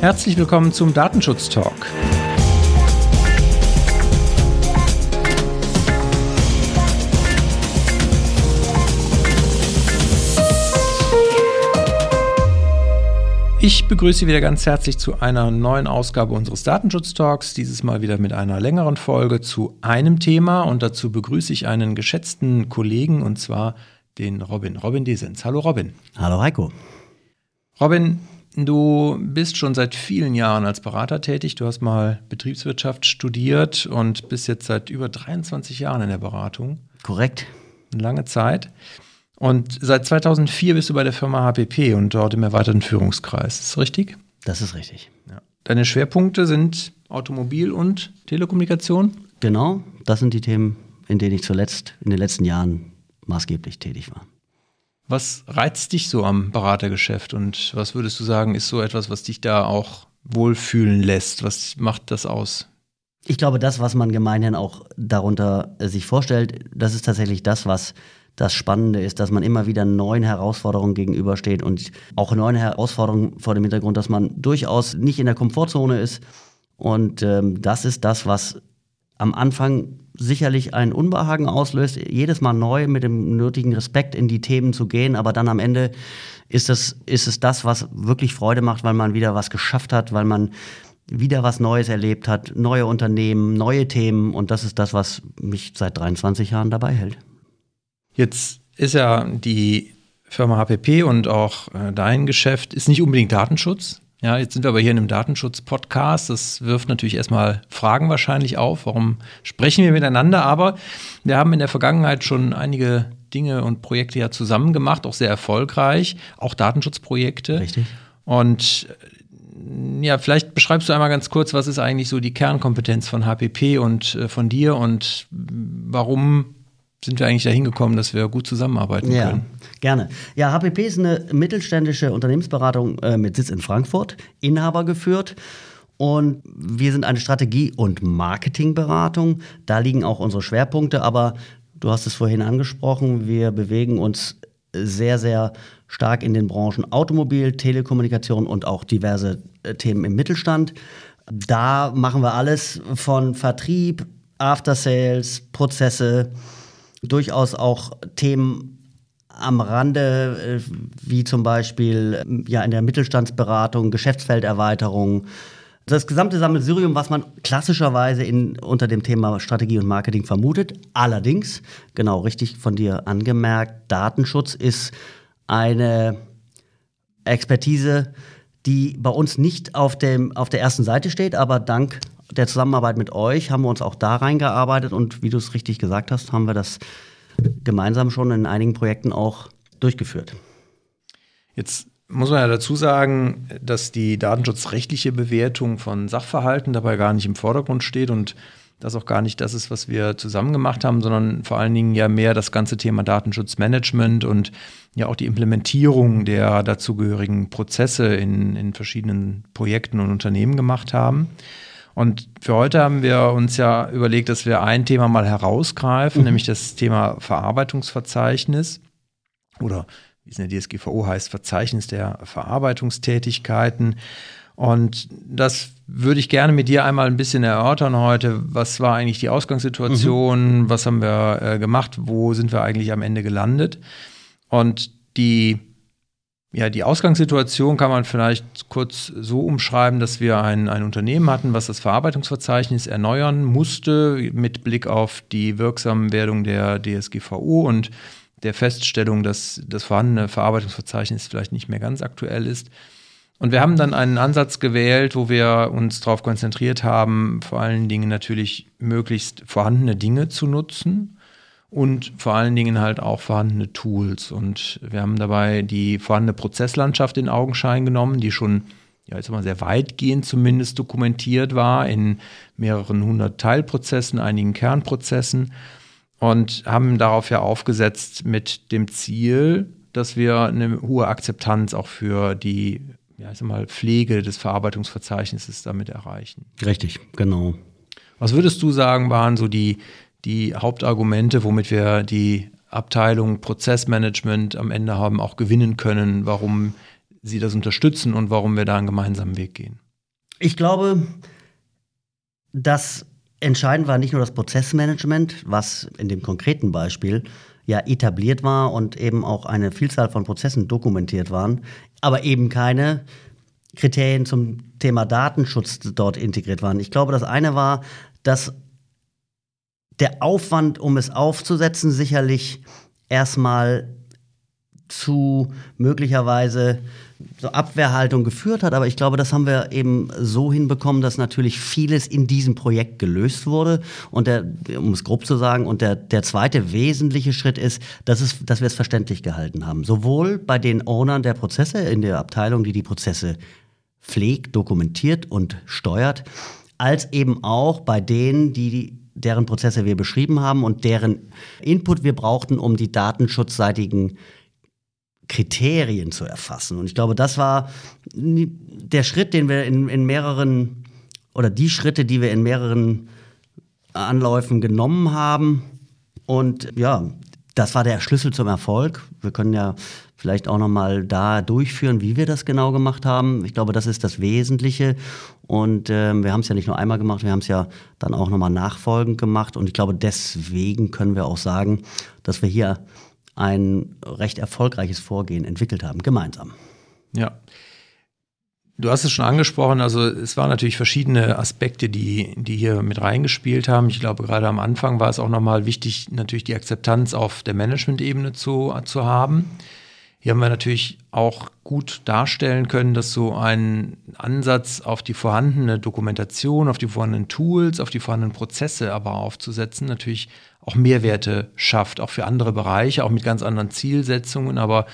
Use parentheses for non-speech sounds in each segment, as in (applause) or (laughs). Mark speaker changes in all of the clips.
Speaker 1: Herzlich willkommen zum Datenschutz Talk. Ich begrüße Sie wieder ganz herzlich zu einer neuen Ausgabe unseres Datenschutz-Talks, dieses Mal wieder mit einer längeren Folge zu einem Thema und dazu begrüße ich einen geschätzten Kollegen und zwar den Robin, Robin Desens. Hallo Robin.
Speaker 2: Hallo Heiko.
Speaker 1: Robin, du bist schon seit vielen Jahren als Berater tätig. Du hast mal Betriebswirtschaft studiert und bist jetzt seit über 23 Jahren in der Beratung.
Speaker 2: Korrekt.
Speaker 1: Eine lange Zeit. Und seit 2004 bist du bei der Firma HPP und dort im erweiterten Führungskreis. Ist das richtig?
Speaker 2: Das ist richtig.
Speaker 1: Ja. Deine Schwerpunkte sind Automobil und Telekommunikation?
Speaker 2: Genau, das sind die Themen, in denen ich zuletzt in den letzten Jahren maßgeblich tätig war.
Speaker 1: Was reizt dich so am Beratergeschäft und was würdest du sagen, ist so etwas, was dich da auch wohlfühlen lässt? Was macht das aus?
Speaker 2: Ich glaube, das, was man gemeinhin auch darunter sich vorstellt, das ist tatsächlich das, was das Spannende ist, dass man immer wieder neuen Herausforderungen gegenübersteht und auch neuen Herausforderungen vor dem Hintergrund, dass man durchaus nicht in der Komfortzone ist. Und ähm, das ist das, was am Anfang sicherlich ein Unbehagen auslöst, jedes Mal neu mit dem nötigen Respekt in die Themen zu gehen, aber dann am Ende ist es, ist es das, was wirklich Freude macht, weil man wieder was geschafft hat, weil man wieder was Neues erlebt hat, neue Unternehmen, neue Themen und das ist das, was mich seit 23 Jahren dabei hält.
Speaker 1: Jetzt ist ja die Firma HPP und auch äh, dein Geschäft ist nicht unbedingt Datenschutz. Ja, jetzt sind wir aber hier in einem Datenschutz-Podcast. Das wirft natürlich erstmal Fragen wahrscheinlich auf. Warum sprechen wir miteinander? Aber wir haben in der Vergangenheit schon einige Dinge und Projekte ja zusammen gemacht, auch sehr erfolgreich, auch Datenschutzprojekte.
Speaker 2: Richtig.
Speaker 1: Und ja, vielleicht beschreibst du einmal ganz kurz, was ist eigentlich so die Kernkompetenz von HPP und äh, von dir und warum sind wir eigentlich dahin gekommen, dass wir gut zusammenarbeiten
Speaker 2: ja,
Speaker 1: können.
Speaker 2: Gerne. Ja, HPP ist eine mittelständische Unternehmensberatung äh, mit Sitz in Frankfurt, Inhaber geführt. Und wir sind eine Strategie- und Marketingberatung. Da liegen auch unsere Schwerpunkte, aber du hast es vorhin angesprochen, wir bewegen uns sehr, sehr stark in den Branchen Automobil, Telekommunikation und auch diverse äh, Themen im Mittelstand. Da machen wir alles von Vertrieb, After Sales, Prozesse, durchaus auch Themen am Rande, äh, wie zum Beispiel äh, ja in der Mittelstandsberatung, Geschäftsfelderweiterung. Das gesamte Sammelsurium, was man klassischerweise in, unter dem Thema Strategie und Marketing vermutet. Allerdings, genau richtig von dir angemerkt, Datenschutz ist eine Expertise, die bei uns nicht auf, dem, auf der ersten Seite steht, aber dank der Zusammenarbeit mit euch haben wir uns auch da reingearbeitet und wie du es richtig gesagt hast, haben wir das gemeinsam schon in einigen Projekten auch durchgeführt.
Speaker 1: Jetzt muss man ja dazu sagen, dass die datenschutzrechtliche Bewertung von Sachverhalten dabei gar nicht im Vordergrund steht und das auch gar nicht das ist, was wir zusammen gemacht haben, sondern vor allen Dingen ja mehr das ganze Thema Datenschutzmanagement und ja auch die Implementierung der dazugehörigen Prozesse in, in verschiedenen Projekten und Unternehmen gemacht haben. Und für heute haben wir uns ja überlegt, dass wir ein Thema mal herausgreifen, mhm. nämlich das Thema Verarbeitungsverzeichnis oder wie es in der DSGVO heißt, Verzeichnis der Verarbeitungstätigkeiten. Und das würde ich gerne mit dir einmal ein bisschen erörtern heute. Was war eigentlich die Ausgangssituation? Mhm. Was haben wir äh, gemacht? Wo sind wir eigentlich am Ende gelandet? Und die ja, die Ausgangssituation kann man vielleicht kurz so umschreiben, dass wir ein, ein Unternehmen hatten, was das Verarbeitungsverzeichnis erneuern musste mit Blick auf die Wirksamwerdung der DSGVO und der Feststellung, dass das vorhandene Verarbeitungsverzeichnis vielleicht nicht mehr ganz aktuell ist. Und wir haben dann einen Ansatz gewählt, wo wir uns darauf konzentriert haben, vor allen Dingen natürlich möglichst vorhandene Dinge zu nutzen und vor allen Dingen halt auch vorhandene Tools. Und wir haben dabei die vorhandene Prozesslandschaft in Augenschein genommen, die schon ja, jetzt mal sehr weitgehend zumindest dokumentiert war in mehreren hundert Teilprozessen, einigen Kernprozessen und haben darauf ja aufgesetzt mit dem Ziel, dass wir eine hohe Akzeptanz auch für die ja, ich sag mal, Pflege des Verarbeitungsverzeichnisses damit erreichen.
Speaker 2: Richtig, genau.
Speaker 1: Was würdest du sagen, waren so die, die Hauptargumente, womit wir die Abteilung Prozessmanagement am Ende haben, auch gewinnen können, warum sie das unterstützen und warum wir da einen gemeinsamen Weg gehen.
Speaker 2: Ich glaube, dass entscheidend war nicht nur das Prozessmanagement, was in dem konkreten Beispiel ja etabliert war und eben auch eine Vielzahl von Prozessen dokumentiert waren, aber eben keine Kriterien zum Thema Datenschutz dort integriert waren. Ich glaube, das eine war, dass der Aufwand, um es aufzusetzen, sicherlich erstmal zu möglicherweise so Abwehrhaltung geführt hat. Aber ich glaube, das haben wir eben so hinbekommen, dass natürlich vieles in diesem Projekt gelöst wurde. Und der, um es grob zu sagen, und der, der zweite wesentliche Schritt ist, dass, es, dass wir es verständlich gehalten haben. Sowohl bei den Ownern der Prozesse in der Abteilung, die die Prozesse pflegt, dokumentiert und steuert, als eben auch bei denen, die deren Prozesse wir beschrieben haben und deren Input wir brauchten, um die datenschutzseitigen Kriterien zu erfassen. Und ich glaube, das war der Schritt, den wir in, in mehreren, oder die Schritte, die wir in mehreren Anläufen genommen haben. Und ja, das war der Schlüssel zum Erfolg. Wir können ja vielleicht auch noch mal da durchführen, wie wir das genau gemacht haben. Ich glaube, das ist das Wesentliche. Und äh, wir haben es ja nicht nur einmal gemacht, wir haben es ja dann auch noch mal nachfolgend gemacht. Und ich glaube, deswegen können wir auch sagen, dass wir hier ein recht erfolgreiches Vorgehen entwickelt haben, gemeinsam.
Speaker 1: Ja. Du hast es schon angesprochen, also es waren natürlich verschiedene Aspekte, die, die hier mit reingespielt haben. Ich glaube, gerade am Anfang war es auch nochmal wichtig, natürlich die Akzeptanz auf der Management-Ebene zu, zu haben. Hier haben wir natürlich auch gut darstellen können, dass so ein Ansatz auf die vorhandene Dokumentation, auf die vorhandenen Tools, auf die vorhandenen Prozesse aber aufzusetzen, natürlich auch Mehrwerte schafft, auch für andere Bereiche, auch mit ganz anderen Zielsetzungen. Aber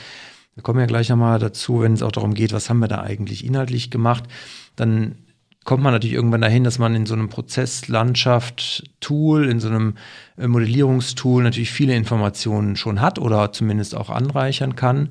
Speaker 1: wir kommen ja gleich nochmal dazu, wenn es auch darum geht, was haben wir da eigentlich inhaltlich gemacht, dann kommt man natürlich irgendwann dahin, dass man in so einem Prozesslandschaft-Tool, in so einem äh, Modellierungstool natürlich viele Informationen schon hat oder zumindest auch anreichern kann.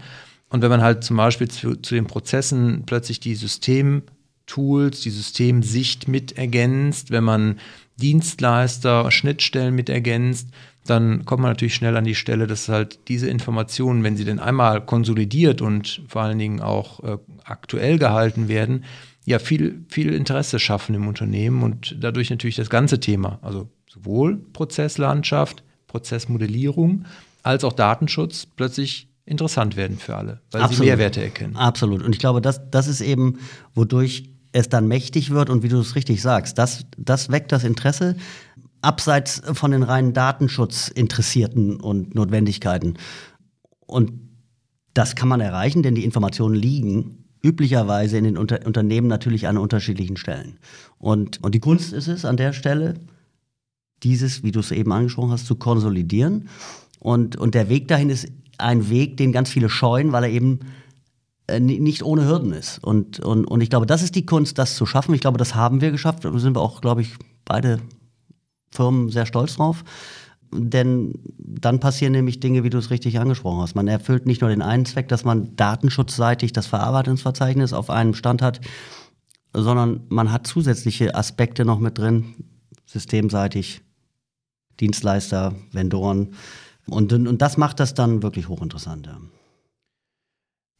Speaker 1: Und wenn man halt zum Beispiel zu, zu den Prozessen plötzlich die Systemtools, die Systemsicht mit ergänzt, wenn man Dienstleister, Schnittstellen mit ergänzt, dann kommt man natürlich schnell an die Stelle, dass halt diese Informationen, wenn sie denn einmal konsolidiert und vor allen Dingen auch äh, aktuell gehalten werden, ja viel, viel Interesse schaffen im Unternehmen und dadurch natürlich das ganze Thema, also sowohl Prozesslandschaft, Prozessmodellierung als auch Datenschutz plötzlich interessant werden für alle, weil Absolut. sie Mehrwerte erkennen.
Speaker 2: Absolut. Und ich glaube, das, das ist eben, wodurch es dann mächtig wird und wie du es richtig sagst, das, das weckt das Interesse abseits von den reinen Datenschutzinteressierten und Notwendigkeiten. Und das kann man erreichen, denn die Informationen liegen üblicherweise in den Unter Unternehmen natürlich an unterschiedlichen Stellen. Und, und die Kunst ist es an der Stelle, dieses, wie du es eben angesprochen hast, zu konsolidieren. Und, und der Weg dahin ist ein Weg, den ganz viele scheuen, weil er eben äh, nicht ohne Hürden ist. Und, und, und ich glaube, das ist die Kunst, das zu schaffen. Ich glaube, das haben wir geschafft. Da sind wir auch, glaube ich, beide Firmen sehr stolz drauf. Denn dann passieren nämlich Dinge, wie du es richtig angesprochen hast. Man erfüllt nicht nur den einen Zweck, dass man datenschutzseitig das Verarbeitungsverzeichnis auf einem Stand hat, sondern man hat zusätzliche Aspekte noch mit drin, systemseitig, Dienstleister, Vendoren. Und, und das macht das dann wirklich hochinteressant. Ja.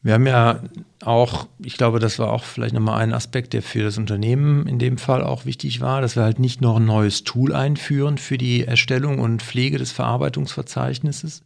Speaker 1: Wir haben ja auch, ich glaube, das war auch vielleicht nochmal ein Aspekt, der für das Unternehmen in dem Fall auch wichtig war, dass wir halt nicht noch ein neues Tool einführen für die Erstellung und Pflege des Verarbeitungsverzeichnisses,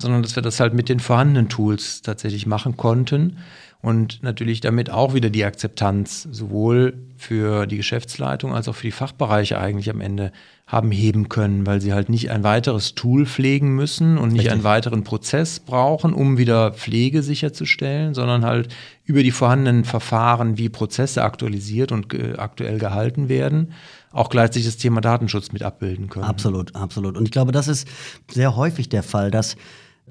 Speaker 1: sondern dass wir das halt mit den vorhandenen Tools tatsächlich machen konnten und natürlich damit auch wieder die Akzeptanz sowohl für die Geschäftsleitung als auch für die Fachbereiche eigentlich am Ende haben heben können, weil sie halt nicht ein weiteres Tool pflegen müssen und nicht Richtig. einen weiteren Prozess brauchen, um wieder Pflege sicherzustellen, sondern halt über die vorhandenen Verfahren, wie Prozesse aktualisiert und ge aktuell gehalten werden, auch gleichzeitig das Thema Datenschutz mit abbilden können.
Speaker 2: Absolut, absolut. Und ich glaube, das ist sehr häufig der Fall, dass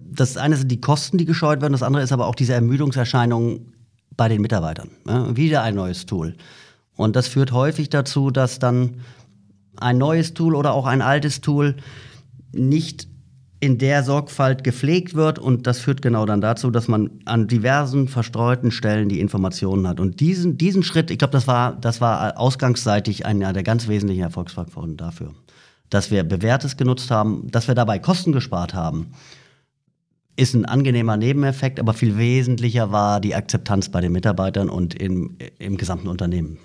Speaker 2: das eine sind die Kosten, die gescheut werden, das andere ist aber auch diese Ermüdungserscheinung bei den Mitarbeitern. Ja, wieder ein neues Tool. Und das führt häufig dazu, dass dann ein neues Tool oder auch ein altes Tool nicht in der Sorgfalt gepflegt wird und das führt genau dann dazu, dass man an diversen verstreuten Stellen die Informationen hat. Und diesen, diesen Schritt, ich glaube, das war, das war ausgangsseitig einer der ganz wesentlichen Erfolgsfaktoren dafür. Dass wir Bewährtes genutzt haben, dass wir dabei Kosten gespart haben, ist ein angenehmer Nebeneffekt, aber viel wesentlicher war die Akzeptanz bei den Mitarbeitern und im, im gesamten Unternehmen.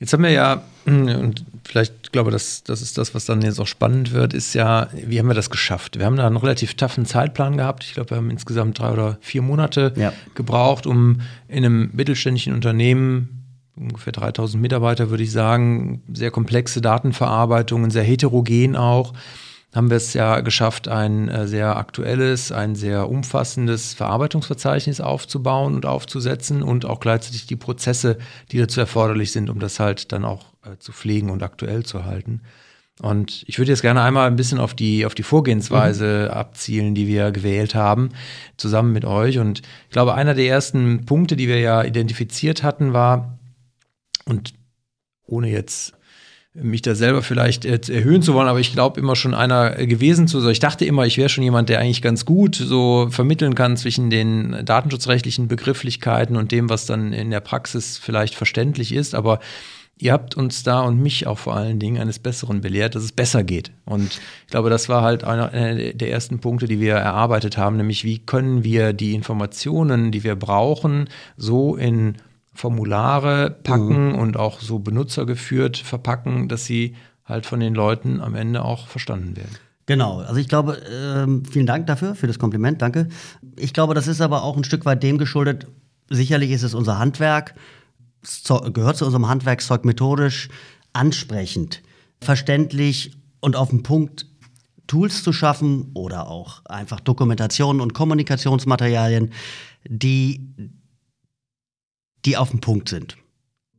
Speaker 1: Jetzt haben wir ja, und vielleicht glaube das, das ist das, was dann jetzt auch spannend wird, ist ja, wie haben wir das geschafft? Wir haben da einen relativ toughen Zeitplan gehabt. Ich glaube, wir haben insgesamt drei oder vier Monate ja. gebraucht, um in einem mittelständischen Unternehmen, ungefähr 3000 Mitarbeiter, würde ich sagen, sehr komplexe Datenverarbeitungen, sehr heterogen auch, haben wir es ja geschafft, ein äh, sehr aktuelles, ein sehr umfassendes Verarbeitungsverzeichnis aufzubauen und aufzusetzen und auch gleichzeitig die Prozesse, die dazu erforderlich sind, um das halt dann auch äh, zu pflegen und aktuell zu halten. Und ich würde jetzt gerne einmal ein bisschen auf die, auf die Vorgehensweise mhm. abzielen, die wir gewählt haben, zusammen mit euch. Und ich glaube, einer der ersten Punkte, die wir ja identifiziert hatten, war, und ohne jetzt mich da selber vielleicht erhöhen zu wollen, aber ich glaube immer schon einer gewesen zu sein. Ich dachte immer, ich wäre schon jemand, der eigentlich ganz gut so vermitteln kann zwischen den datenschutzrechtlichen Begrifflichkeiten und dem, was dann in der Praxis vielleicht verständlich ist. Aber ihr habt uns da und mich auch vor allen Dingen eines Besseren belehrt, dass es besser geht. Und ich glaube, das war halt einer der ersten Punkte, die wir erarbeitet haben, nämlich wie können wir die Informationen, die wir brauchen, so in Formulare packen mhm. und auch so benutzergeführt verpacken, dass sie halt von den Leuten am Ende auch verstanden werden.
Speaker 2: Genau, also ich glaube, äh, vielen Dank dafür, für das Kompliment, danke. Ich glaube, das ist aber auch ein Stück weit dem geschuldet, sicherlich ist es unser Handwerk, gehört zu unserem Handwerkszeug methodisch ansprechend, verständlich und auf den Punkt Tools zu schaffen oder auch einfach Dokumentationen und Kommunikationsmaterialien, die die auf dem Punkt sind.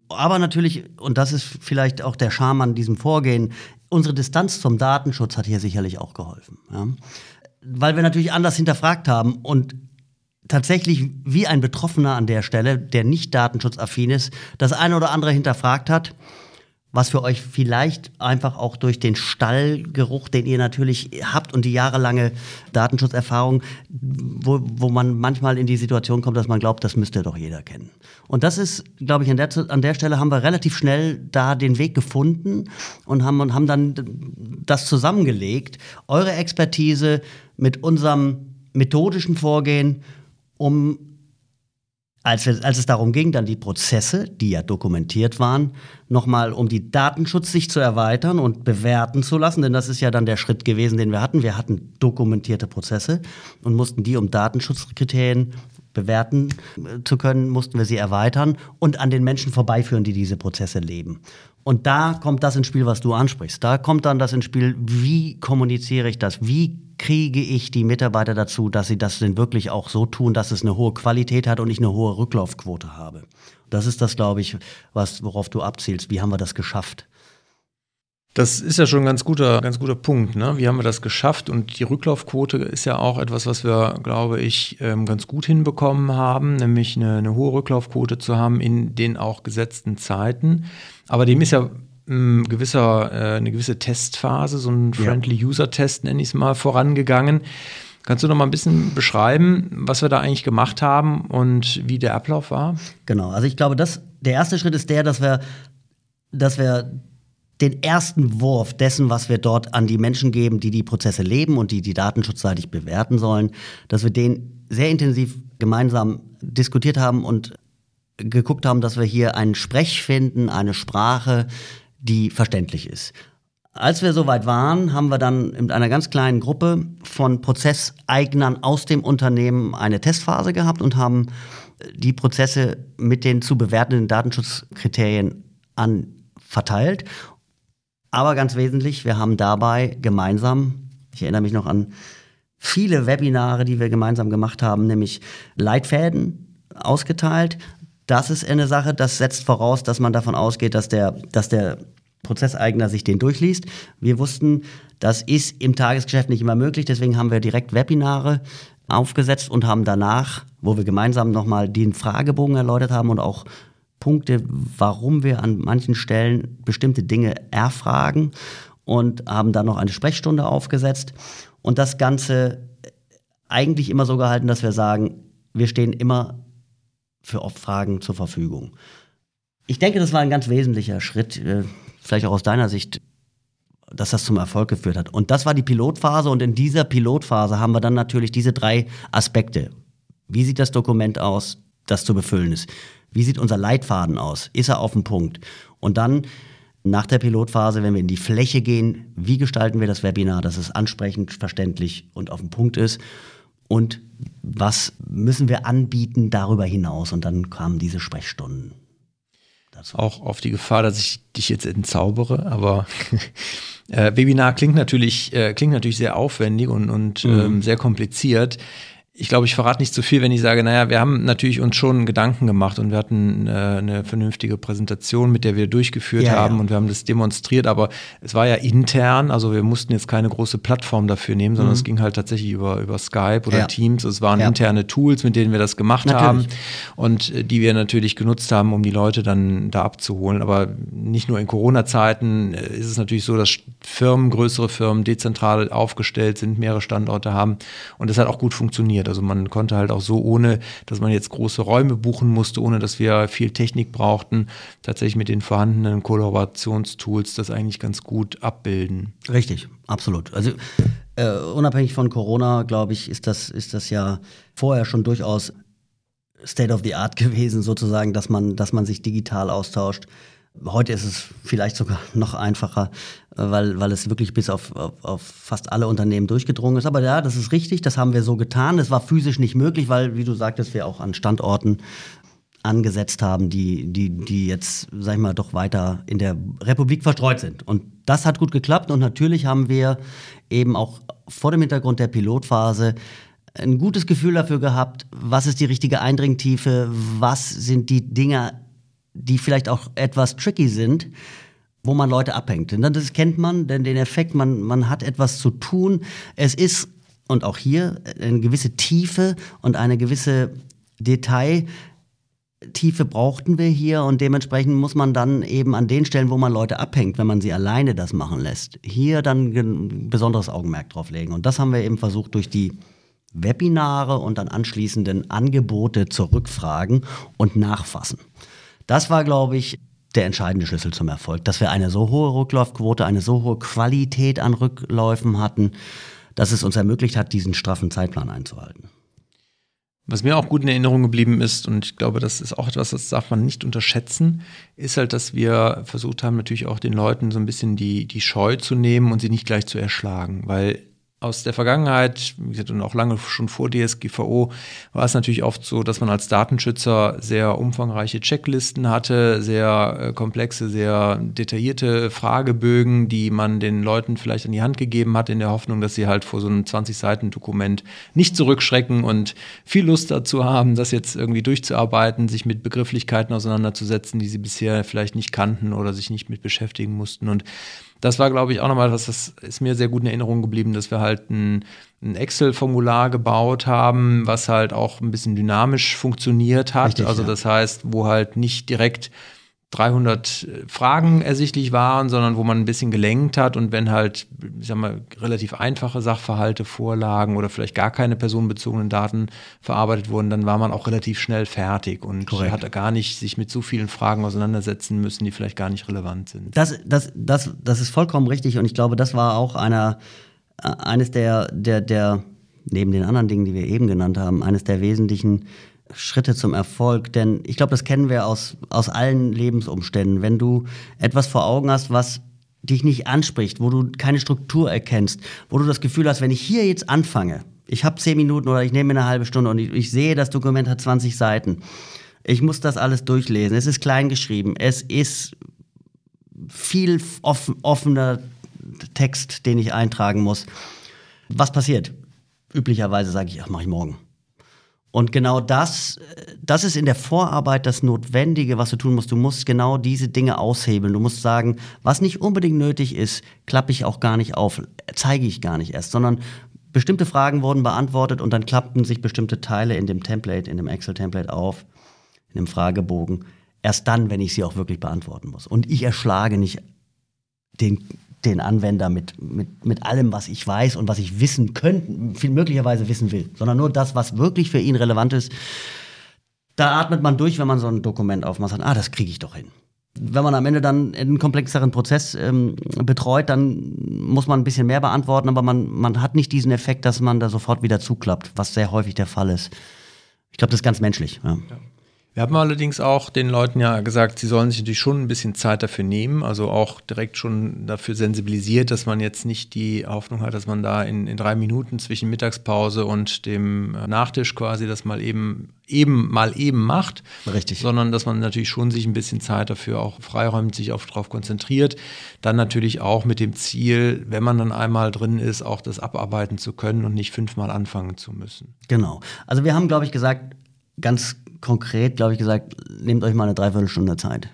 Speaker 2: Aber natürlich, und das ist vielleicht auch der Charme an diesem Vorgehen, unsere Distanz zum Datenschutz hat hier sicherlich auch geholfen. Ja? Weil wir natürlich anders hinterfragt haben und tatsächlich wie ein Betroffener an der Stelle, der nicht datenschutzaffin ist, das eine oder andere hinterfragt hat was für euch vielleicht einfach auch durch den Stallgeruch, den ihr natürlich habt und die jahrelange Datenschutzerfahrung, wo, wo man manchmal in die Situation kommt, dass man glaubt, das müsste doch jeder kennen. Und das ist, glaube ich, an der, an der Stelle haben wir relativ schnell da den Weg gefunden und haben, und haben dann das zusammengelegt, eure Expertise mit unserem methodischen Vorgehen, um als, wir, als es darum ging, dann die Prozesse, die ja dokumentiert waren, nochmal um die Datenschutzsicht zu erweitern und bewerten zu lassen, denn das ist ja dann der Schritt gewesen, den wir hatten. Wir hatten dokumentierte Prozesse und mussten die, um Datenschutzkriterien bewerten äh, zu können, mussten wir sie erweitern und an den Menschen vorbeiführen, die diese Prozesse leben. Und da kommt das ins Spiel, was du ansprichst. Da kommt dann das ins Spiel, wie kommuniziere ich das? Wie kriege ich die Mitarbeiter dazu, dass sie das denn wirklich auch so tun, dass es eine hohe Qualität hat und ich eine hohe Rücklaufquote habe? Das ist das, glaube ich, was, worauf du abzielst. Wie haben wir das geschafft?
Speaker 1: Das ist ja schon ein ganz guter, ganz guter Punkt. Ne? Wie haben wir das geschafft? Und die Rücklaufquote ist ja auch etwas, was wir, glaube ich, ähm, ganz gut hinbekommen haben, nämlich eine, eine hohe Rücklaufquote zu haben in den auch gesetzten Zeiten. Aber dem ist ja ein gewisser, äh, eine gewisse Testphase, so ein Friendly User Test, nenne ich es mal, vorangegangen. Kannst du noch mal ein bisschen beschreiben, was wir da eigentlich gemacht haben und wie der Ablauf war?
Speaker 2: Genau, also ich glaube, das, der erste Schritt ist der, dass wir, dass wir den ersten Wurf dessen, was wir dort an die Menschen geben, die die Prozesse leben und die die datenschutzseitig bewerten sollen, dass wir den sehr intensiv gemeinsam diskutiert haben und geguckt haben, dass wir hier einen Sprech finden, eine Sprache, die verständlich ist. Als wir soweit waren, haben wir dann mit einer ganz kleinen Gruppe von Prozesseignern aus dem Unternehmen eine Testphase gehabt und haben die Prozesse mit den zu bewertenden Datenschutzkriterien an verteilt aber ganz wesentlich, wir haben dabei gemeinsam, ich erinnere mich noch an viele Webinare, die wir gemeinsam gemacht haben, nämlich Leitfäden ausgeteilt. Das ist eine Sache, das setzt voraus, dass man davon ausgeht, dass der, dass der Prozesseigner sich den durchliest. Wir wussten, das ist im Tagesgeschäft nicht immer möglich, deswegen haben wir direkt Webinare aufgesetzt und haben danach, wo wir gemeinsam nochmal den Fragebogen erläutert haben und auch Punkte, warum wir an manchen Stellen bestimmte Dinge erfragen und haben dann noch eine Sprechstunde aufgesetzt und das Ganze eigentlich immer so gehalten, dass wir sagen, wir stehen immer für Fragen zur Verfügung. Ich denke, das war ein ganz wesentlicher Schritt, äh, vielleicht auch aus deiner Sicht, dass das zum Erfolg geführt hat. Und das war die Pilotphase und in dieser Pilotphase haben wir dann natürlich diese drei Aspekte. Wie sieht das Dokument aus, das zu befüllen ist? Wie sieht unser Leitfaden aus? Ist er auf dem Punkt? Und dann nach der Pilotphase, wenn wir in die Fläche gehen, wie gestalten wir das Webinar, dass es ansprechend, verständlich und auf den Punkt ist? Und was müssen wir anbieten darüber hinaus? Und dann kamen diese Sprechstunden.
Speaker 1: Dazu. Auch auf die Gefahr, dass ich dich jetzt entzaubere, aber (laughs) äh, Webinar klingt natürlich, äh, klingt natürlich sehr aufwendig und, und mhm. ähm, sehr kompliziert ich glaube, ich verrate nicht zu viel, wenn ich sage, naja, wir haben natürlich uns schon Gedanken gemacht und wir hatten äh, eine vernünftige Präsentation, mit der wir durchgeführt ja, haben ja. und wir haben das demonstriert, aber es war ja intern, also wir mussten jetzt keine große Plattform dafür nehmen, sondern mhm. es ging halt tatsächlich über, über Skype oder ja. Teams. Es waren interne Tools, mit denen wir das gemacht natürlich. haben und äh, die wir natürlich genutzt haben, um die Leute dann da abzuholen. Aber nicht nur in Corona-Zeiten äh, ist es natürlich so, dass Firmen, größere Firmen, dezentral aufgestellt sind, mehrere Standorte haben und das hat auch gut funktioniert. Also man konnte halt auch so, ohne dass man jetzt große Räume buchen musste, ohne dass wir viel Technik brauchten, tatsächlich mit den vorhandenen Kollaborationstools das eigentlich ganz gut abbilden.
Speaker 2: Richtig, absolut. Also äh, unabhängig von Corona, glaube ich, ist das, ist das ja vorher schon durchaus State of the Art (laughs) gewesen, sozusagen, dass man, dass man sich digital austauscht. Heute ist es vielleicht sogar noch einfacher, weil, weil es wirklich bis auf, auf, auf, fast alle Unternehmen durchgedrungen ist. Aber ja, das ist richtig, das haben wir so getan. Es war physisch nicht möglich, weil, wie du sagtest, wir auch an Standorten angesetzt haben, die, die, die jetzt, sag ich mal, doch weiter in der Republik verstreut sind. Und das hat gut geklappt und natürlich haben wir eben auch vor dem Hintergrund der Pilotphase ein gutes Gefühl dafür gehabt, was ist die richtige Eindringtiefe, was sind die Dinge, die vielleicht auch etwas tricky sind, wo man Leute abhängt. Und das kennt man, denn den Effekt, man, man hat etwas zu tun. Es ist, und auch hier, eine gewisse Tiefe und eine gewisse Detailtiefe brauchten wir hier und dementsprechend muss man dann eben an den Stellen, wo man Leute abhängt, wenn man sie alleine das machen lässt, hier dann ein besonderes Augenmerk drauf legen. Und das haben wir eben versucht durch die Webinare und dann anschließenden Angebote zur Rückfragen und Nachfassen. Das war, glaube ich, der entscheidende Schlüssel zum Erfolg, dass wir eine so hohe Rücklaufquote, eine so hohe Qualität an Rückläufen hatten, dass es uns ermöglicht hat, diesen straffen Zeitplan einzuhalten.
Speaker 1: Was mir auch gut in Erinnerung geblieben ist, und ich glaube, das ist auch etwas, das darf man nicht unterschätzen, ist halt, dass wir versucht haben, natürlich auch den Leuten so ein bisschen die, die Scheu zu nehmen und sie nicht gleich zu erschlagen. Weil aus der Vergangenheit, wie gesagt, und auch lange schon vor DSGVO, war es natürlich oft so, dass man als Datenschützer sehr umfangreiche Checklisten hatte, sehr äh, komplexe, sehr detaillierte Fragebögen, die man den Leuten vielleicht an die Hand gegeben hat, in der Hoffnung, dass sie halt vor so einem 20-Seiten-Dokument nicht zurückschrecken und viel Lust dazu haben, das jetzt irgendwie durchzuarbeiten, sich mit Begrifflichkeiten auseinanderzusetzen, die sie bisher vielleicht nicht kannten oder sich nicht mit beschäftigen mussten. Und das war, glaube ich, auch nochmal was, das ist mir sehr gut in Erinnerung geblieben, dass wir halt ein, ein Excel-Formular gebaut haben, was halt auch ein bisschen dynamisch funktioniert hat. Richtig, also das heißt, wo halt nicht direkt 300 Fragen ersichtlich waren, sondern wo man ein bisschen gelenkt hat und wenn halt, ich sag mal, relativ einfache Sachverhalte vorlagen oder vielleicht gar keine personenbezogenen Daten verarbeitet wurden, dann war man auch relativ schnell fertig und Korrekt. hat gar nicht sich mit so vielen Fragen auseinandersetzen müssen, die vielleicht gar nicht relevant sind.
Speaker 2: Das, das, das, das ist vollkommen richtig und ich glaube, das war auch einer, äh, eines der, der, der, neben den anderen Dingen, die wir eben genannt haben, eines der wesentlichen Schritte zum Erfolg, denn ich glaube, das kennen wir aus, aus allen Lebensumständen. Wenn du etwas vor Augen hast, was dich nicht anspricht, wo du keine Struktur erkennst, wo du das Gefühl hast, wenn ich hier jetzt anfange, ich habe zehn Minuten oder ich nehme eine halbe Stunde und ich, ich, sehe, das Dokument hat 20 Seiten. Ich muss das alles durchlesen. Es ist klein geschrieben. Es ist viel offen, offener Text, den ich eintragen muss. Was passiert? Üblicherweise sage ich, ach, mache ich morgen. Und genau das, das ist in der Vorarbeit das Notwendige, was du tun musst. Du musst genau diese Dinge aushebeln. Du musst sagen, was nicht unbedingt nötig ist, klappe ich auch gar nicht auf, zeige ich gar nicht erst, sondern bestimmte Fragen wurden beantwortet und dann klappten sich bestimmte Teile in dem Template, in dem Excel-Template auf, in dem Fragebogen. Erst dann, wenn ich sie auch wirklich beantworten muss. Und ich erschlage nicht den den Anwender mit, mit, mit allem, was ich weiß und was ich wissen könnte, viel möglicherweise wissen will, sondern nur das, was wirklich für ihn relevant ist. Da atmet man durch, wenn man so ein Dokument aufmacht und sagt, ah, das kriege ich doch hin. Wenn man am Ende dann einen komplexeren Prozess ähm, betreut, dann muss man ein bisschen mehr beantworten, aber man, man hat nicht diesen Effekt, dass man da sofort wieder zuklappt, was sehr häufig der Fall ist. Ich glaube, das ist ganz menschlich. Ja. Ja.
Speaker 1: Wir haben allerdings auch den Leuten ja gesagt, sie sollen sich natürlich schon ein bisschen Zeit dafür nehmen, also auch direkt schon dafür sensibilisiert, dass man jetzt nicht die Hoffnung hat, dass man da in, in drei Minuten zwischen Mittagspause und dem Nachtisch quasi das mal eben eben mal eben macht.
Speaker 2: Richtig.
Speaker 1: Sondern dass man natürlich schon sich ein bisschen Zeit dafür auch freiräumt, sich auch darauf konzentriert. Dann natürlich auch mit dem Ziel, wenn man dann einmal drin ist, auch das abarbeiten zu können und nicht fünfmal anfangen zu müssen.
Speaker 2: Genau. Also wir haben, glaube ich, gesagt, ganz konkret, glaube ich, gesagt, nehmt euch mal eine Dreiviertelstunde Zeit.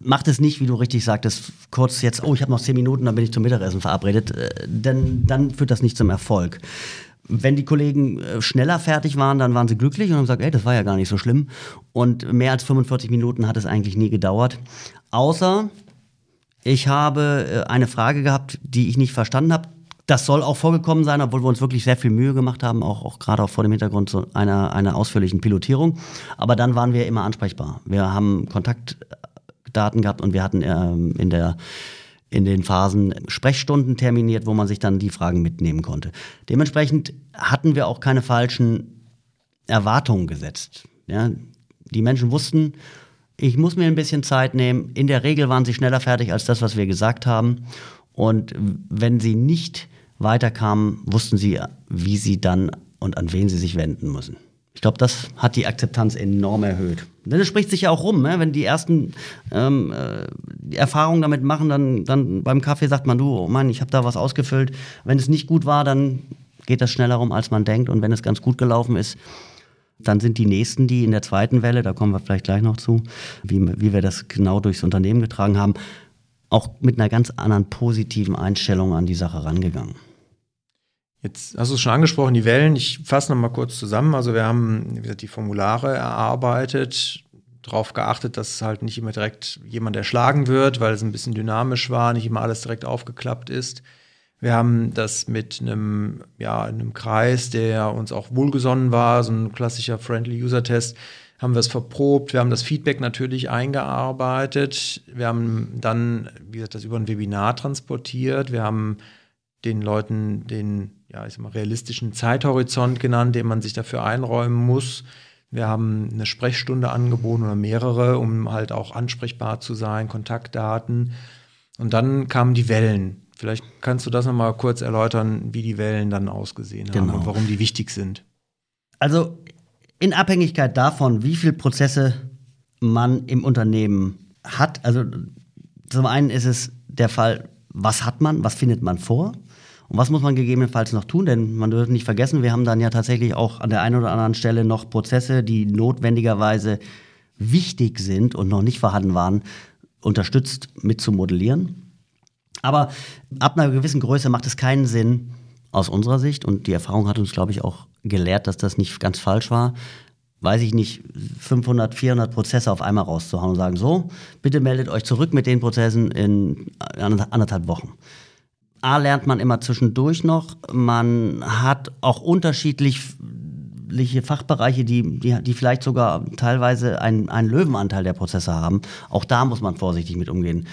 Speaker 2: Macht es nicht, wie du richtig sagtest, kurz jetzt, oh, ich habe noch zehn Minuten, dann bin ich zum Mittagessen verabredet, äh, denn dann führt das nicht zum Erfolg. Wenn die Kollegen äh, schneller fertig waren, dann waren sie glücklich und haben gesagt, ey, das war ja gar nicht so schlimm. Und mehr als 45 Minuten hat es eigentlich nie gedauert. Außer ich habe äh, eine Frage gehabt, die ich nicht verstanden habe. Das soll auch vorgekommen sein, obwohl wir uns wirklich sehr viel Mühe gemacht haben, auch, auch gerade auch vor dem Hintergrund so einer, einer ausführlichen Pilotierung. Aber dann waren wir immer ansprechbar. Wir haben Kontaktdaten gehabt und wir hatten ähm, in der in den Phasen Sprechstunden terminiert, wo man sich dann die Fragen mitnehmen konnte. Dementsprechend hatten wir auch keine falschen Erwartungen gesetzt. Ja, die Menschen wussten, ich muss mir ein bisschen Zeit nehmen. In der Regel waren sie schneller fertig als das, was wir gesagt haben. Und wenn sie nicht weiterkamen, wussten sie, wie sie dann und an wen sie sich wenden müssen. Ich glaube, das hat die Akzeptanz enorm erhöht. Denn es spricht sich ja auch rum, ne? wenn die ersten ähm, äh, Erfahrungen damit machen, dann, dann beim Kaffee sagt man, du, oh Mann, ich habe da was ausgefüllt. Wenn es nicht gut war, dann geht das schneller rum, als man denkt. Und wenn es ganz gut gelaufen ist, dann sind die nächsten, die in der zweiten Welle, da kommen wir vielleicht gleich noch zu, wie, wie wir das genau durchs Unternehmen getragen haben, auch mit einer ganz anderen positiven Einstellung an die Sache rangegangen.
Speaker 1: Jetzt hast du es schon angesprochen, die Wellen. Ich fasse noch mal kurz zusammen. Also wir haben wie gesagt, die Formulare erarbeitet, darauf geachtet, dass halt nicht immer direkt jemand erschlagen wird, weil es ein bisschen dynamisch war, nicht immer alles direkt aufgeklappt ist. Wir haben das mit einem, ja, einem Kreis, der uns auch wohlgesonnen war, so ein klassischer Friendly User Test, haben wir es verprobt. Wir haben das Feedback natürlich eingearbeitet. Wir haben dann, wie gesagt, das über ein Webinar transportiert. Wir haben den Leuten den ja, ich sag mal, realistischen Zeithorizont genannt, den man sich dafür einräumen muss. Wir haben eine Sprechstunde angeboten oder mehrere, um halt auch ansprechbar zu sein, Kontaktdaten. Und dann kamen die Wellen. Vielleicht kannst du das nochmal kurz erläutern, wie die Wellen dann ausgesehen genau. haben und warum die wichtig sind.
Speaker 2: Also in Abhängigkeit davon, wie viele Prozesse man im Unternehmen hat, also zum einen ist es der Fall, was hat man, was findet man vor? Und was muss man gegebenenfalls noch tun? Denn man dürfte nicht vergessen, wir haben dann ja tatsächlich auch an der einen oder anderen Stelle noch Prozesse, die notwendigerweise wichtig sind und noch nicht vorhanden waren, unterstützt mit zu modellieren. Aber ab einer gewissen Größe macht es keinen Sinn, aus unserer Sicht, und die Erfahrung hat uns, glaube ich, auch gelehrt, dass das nicht ganz falsch war, weiß ich nicht, 500, 400 Prozesse auf einmal rauszuhauen und sagen, so, bitte meldet euch zurück mit den Prozessen in anderthalb Wochen. A lernt man immer zwischendurch noch. Man hat auch unterschiedliche Fachbereiche, die, die, die vielleicht sogar teilweise einen, einen Löwenanteil der Prozesse haben. Auch da muss man vorsichtig mit umgehen.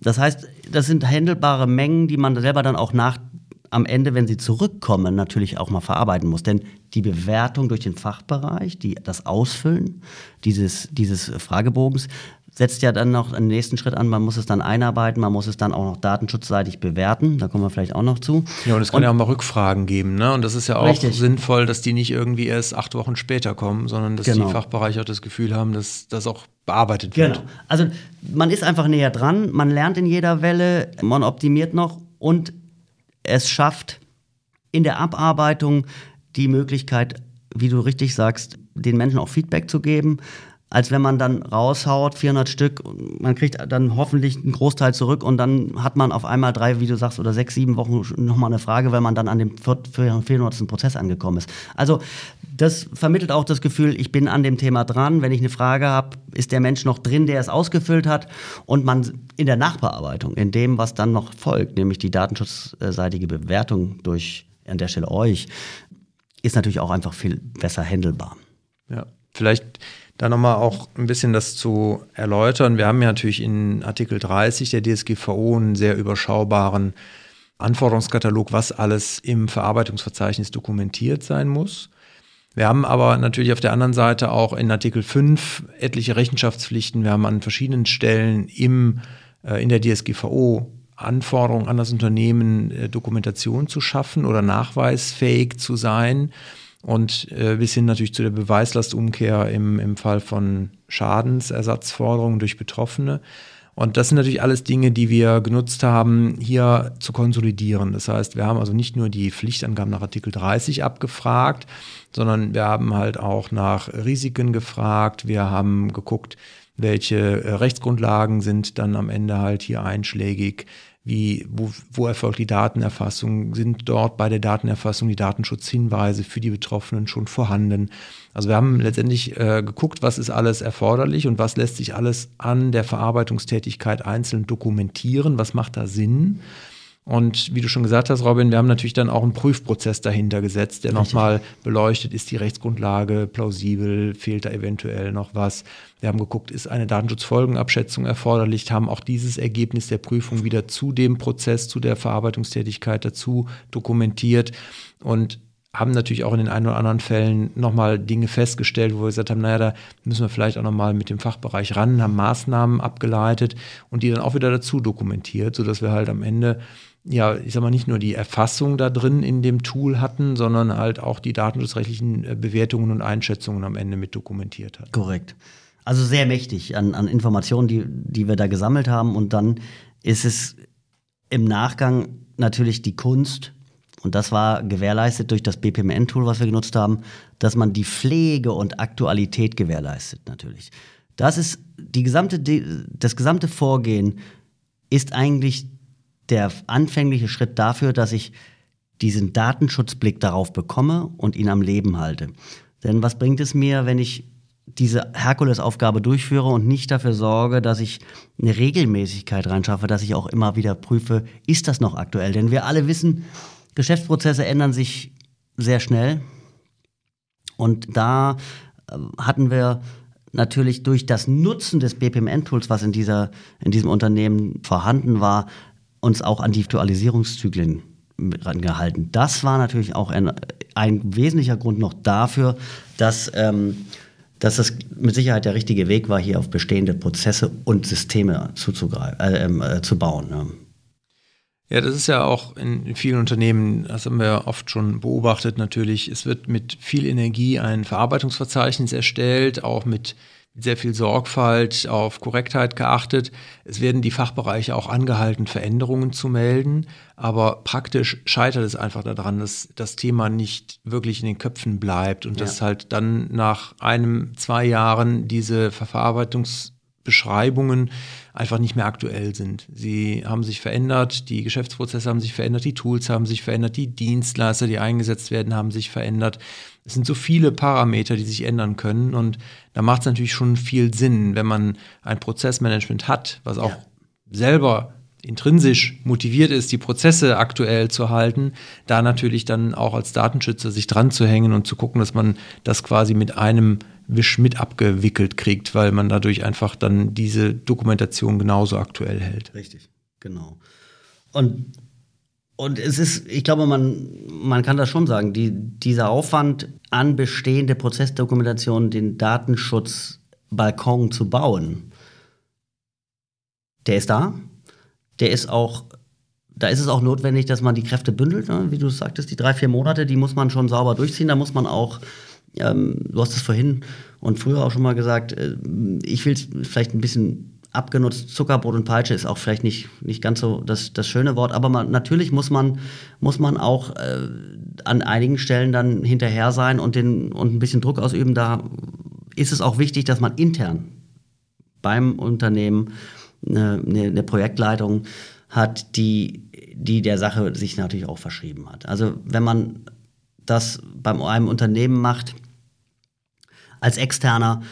Speaker 2: Das heißt, das sind handelbare Mengen, die man selber dann auch nach am Ende, wenn sie zurückkommen, natürlich auch mal verarbeiten muss. Denn die Bewertung durch den Fachbereich, die, das Ausfüllen dieses, dieses Fragebogens, setzt ja dann noch einen nächsten Schritt an. Man muss es dann einarbeiten, man muss es dann auch noch datenschutzseitig bewerten. Da kommen wir vielleicht auch noch zu.
Speaker 1: Ja, und es kann und, ja auch mal Rückfragen geben. Ne? Und das ist ja auch richtig. sinnvoll, dass die nicht irgendwie erst acht Wochen später kommen, sondern dass genau. die Fachbereiche auch das Gefühl haben, dass das auch bearbeitet wird. Genau.
Speaker 2: Also man ist einfach näher dran, man lernt in jeder Welle, man optimiert noch und es schafft in der Abarbeitung die Möglichkeit, wie du richtig sagst, den Menschen auch Feedback zu geben als wenn man dann raushaut, 400 Stück, man kriegt dann hoffentlich einen Großteil zurück und dann hat man auf einmal drei, wie du sagst, oder sechs, sieben Wochen nochmal eine Frage, weil man dann an dem 400. Prozess angekommen ist. Also das vermittelt auch das Gefühl, ich bin an dem Thema dran. Wenn ich eine Frage habe, ist der Mensch noch drin, der es ausgefüllt hat und man in der Nachbearbeitung, in dem, was dann noch folgt, nämlich die datenschutzseitige Bewertung durch an der Stelle euch, ist natürlich auch einfach viel besser handelbar.
Speaker 1: Ja, vielleicht da nochmal auch ein bisschen das zu erläutern. Wir haben ja natürlich in Artikel 30 der DSGVO einen sehr überschaubaren Anforderungskatalog, was alles im Verarbeitungsverzeichnis dokumentiert sein muss. Wir haben aber natürlich auf der anderen Seite auch in Artikel 5 etliche Rechenschaftspflichten. Wir haben an verschiedenen Stellen im, äh, in der DSGVO Anforderungen an das Unternehmen, äh, Dokumentation zu schaffen oder nachweisfähig zu sein. Und äh, bis hin natürlich zu der Beweislastumkehr im, im Fall von Schadensersatzforderungen durch Betroffene. Und das sind natürlich alles Dinge, die wir genutzt haben, hier zu konsolidieren. Das heißt, wir haben also nicht nur die Pflichtangaben nach Artikel 30 abgefragt, sondern wir haben halt auch nach Risiken gefragt. Wir haben geguckt, welche äh, Rechtsgrundlagen sind dann am Ende halt hier einschlägig wie, wo, wo erfolgt die Datenerfassung, sind dort bei der Datenerfassung die Datenschutzhinweise für die Betroffenen schon vorhanden. Also wir haben letztendlich äh, geguckt, was ist alles erforderlich und was lässt sich alles an der Verarbeitungstätigkeit einzeln dokumentieren, was macht da Sinn. Und wie du schon gesagt hast, Robin, wir haben natürlich dann auch einen Prüfprozess dahinter gesetzt, der nochmal beleuchtet, ist die Rechtsgrundlage plausibel, fehlt da eventuell noch was. Wir haben geguckt, ist eine Datenschutzfolgenabschätzung erforderlich, haben auch dieses Ergebnis der Prüfung wieder zu dem Prozess, zu der Verarbeitungstätigkeit dazu dokumentiert und haben natürlich auch in den ein oder anderen Fällen nochmal Dinge festgestellt, wo wir gesagt haben, naja, da müssen wir vielleicht auch nochmal mit dem Fachbereich ran, haben Maßnahmen abgeleitet und die dann auch wieder dazu dokumentiert, sodass wir halt am Ende ja, ich sag mal, nicht nur die Erfassung da drin in dem Tool hatten, sondern halt auch die datenschutzrechtlichen äh, Bewertungen und Einschätzungen am Ende mit dokumentiert hat.
Speaker 2: Korrekt. Also sehr mächtig an, an Informationen, die, die wir da gesammelt haben. Und dann ist es im Nachgang natürlich die Kunst, und das war gewährleistet durch das BPMN-Tool, was wir genutzt haben, dass man die Pflege und Aktualität gewährleistet natürlich. Das ist die gesamte, das gesamte Vorgehen ist eigentlich der anfängliche Schritt dafür, dass ich diesen Datenschutzblick darauf bekomme und ihn am Leben halte. Denn was bringt es mir, wenn ich diese Herkulesaufgabe durchführe und nicht dafür sorge, dass ich eine Regelmäßigkeit reinschaffe, dass ich auch immer wieder prüfe, ist das noch aktuell? Denn wir alle wissen, Geschäftsprozesse ändern sich sehr schnell. Und da äh, hatten wir natürlich durch das Nutzen des BPMN-Tools, was in, dieser, in diesem Unternehmen vorhanden war, uns auch an die Virtualisierungszyklen rangehalten. Das war natürlich auch ein, ein wesentlicher Grund noch dafür, dass, ähm, dass das mit Sicherheit der richtige Weg war, hier auf bestehende Prozesse und Systeme zuzugreifen, äh, ähm, äh, zu bauen. Ne?
Speaker 1: Ja, das ist ja auch in vielen Unternehmen, das haben wir oft schon beobachtet natürlich, es wird mit viel Energie ein Verarbeitungsverzeichnis erstellt, auch mit sehr viel Sorgfalt auf Korrektheit geachtet. Es werden die Fachbereiche auch angehalten, Veränderungen zu melden. Aber praktisch scheitert es einfach daran, dass das Thema nicht wirklich in den Köpfen bleibt und ja. dass halt dann nach einem, zwei Jahren diese Verarbeitungsbeschreibungen einfach nicht mehr aktuell sind. Sie haben sich verändert, die Geschäftsprozesse haben sich verändert, die Tools haben sich verändert, die Dienstleister, die eingesetzt werden, haben sich verändert. Es sind so viele Parameter, die sich ändern können und da macht es natürlich schon viel Sinn, wenn man ein Prozessmanagement hat, was auch ja. selber intrinsisch motiviert ist, die Prozesse aktuell zu halten, da natürlich dann auch als Datenschützer sich dran zu hängen und zu gucken, dass man das quasi mit einem Wisch mit abgewickelt kriegt, weil man dadurch einfach dann diese Dokumentation genauso aktuell hält.
Speaker 2: Richtig, genau. Und, und es ist, ich glaube, man, man kann das schon sagen, die, dieser Aufwand an bestehende Prozessdokumentation, den Datenschutzbalkon zu bauen, der ist da. Der ist auch da ist es auch notwendig, dass man die Kräfte bündelt. Ne? Wie du sagtest, die drei, vier Monate, die muss man schon sauber durchziehen. Da muss man auch ähm, du hast es vorhin und früher auch schon mal gesagt, äh, ich will es vielleicht ein bisschen abgenutzt. Zuckerbrot und Peitsche ist auch vielleicht nicht, nicht ganz so das, das schöne Wort, aber man, natürlich muss man, muss man auch äh, an einigen Stellen dann hinterher sein und, den, und ein bisschen Druck ausüben. Da ist es auch wichtig, dass man intern beim Unternehmen eine, eine Projektleitung hat, die, die der Sache sich natürlich auch verschrieben hat. Also wenn man das bei einem Unternehmen macht, als Externer,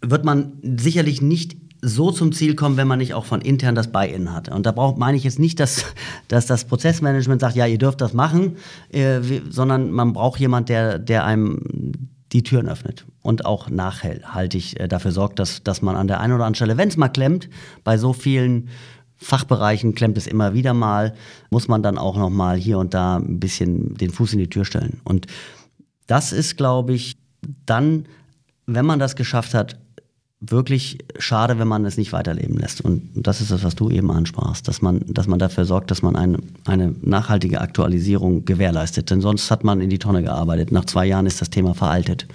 Speaker 2: wird man sicherlich nicht so zum Ziel kommen, wenn man nicht auch von intern das Buy-in hat. Und da braucht, meine ich jetzt nicht, dass, dass das Prozessmanagement sagt, ja, ihr dürft das machen, äh, sondern man braucht jemand, der, der einem die Türen öffnet und auch nachhaltig äh, dafür sorgt, dass, dass man an der einen oder anderen Stelle, wenn es mal klemmt, bei so vielen Fachbereichen klemmt es immer wieder mal, muss man dann auch noch mal hier und da ein bisschen den Fuß in die Tür stellen. Und Das ist, glaube ich, dann, wenn man das geschafft hat, wirklich schade, wenn man es nicht weiterleben lässt. Und das ist das, was du eben ansprachst, dass man, dass man dafür sorgt, dass man eine, eine nachhaltige Aktualisierung gewährleistet. Denn sonst hat man in die Tonne gearbeitet. Nach zwei Jahren ist das Thema veraltet.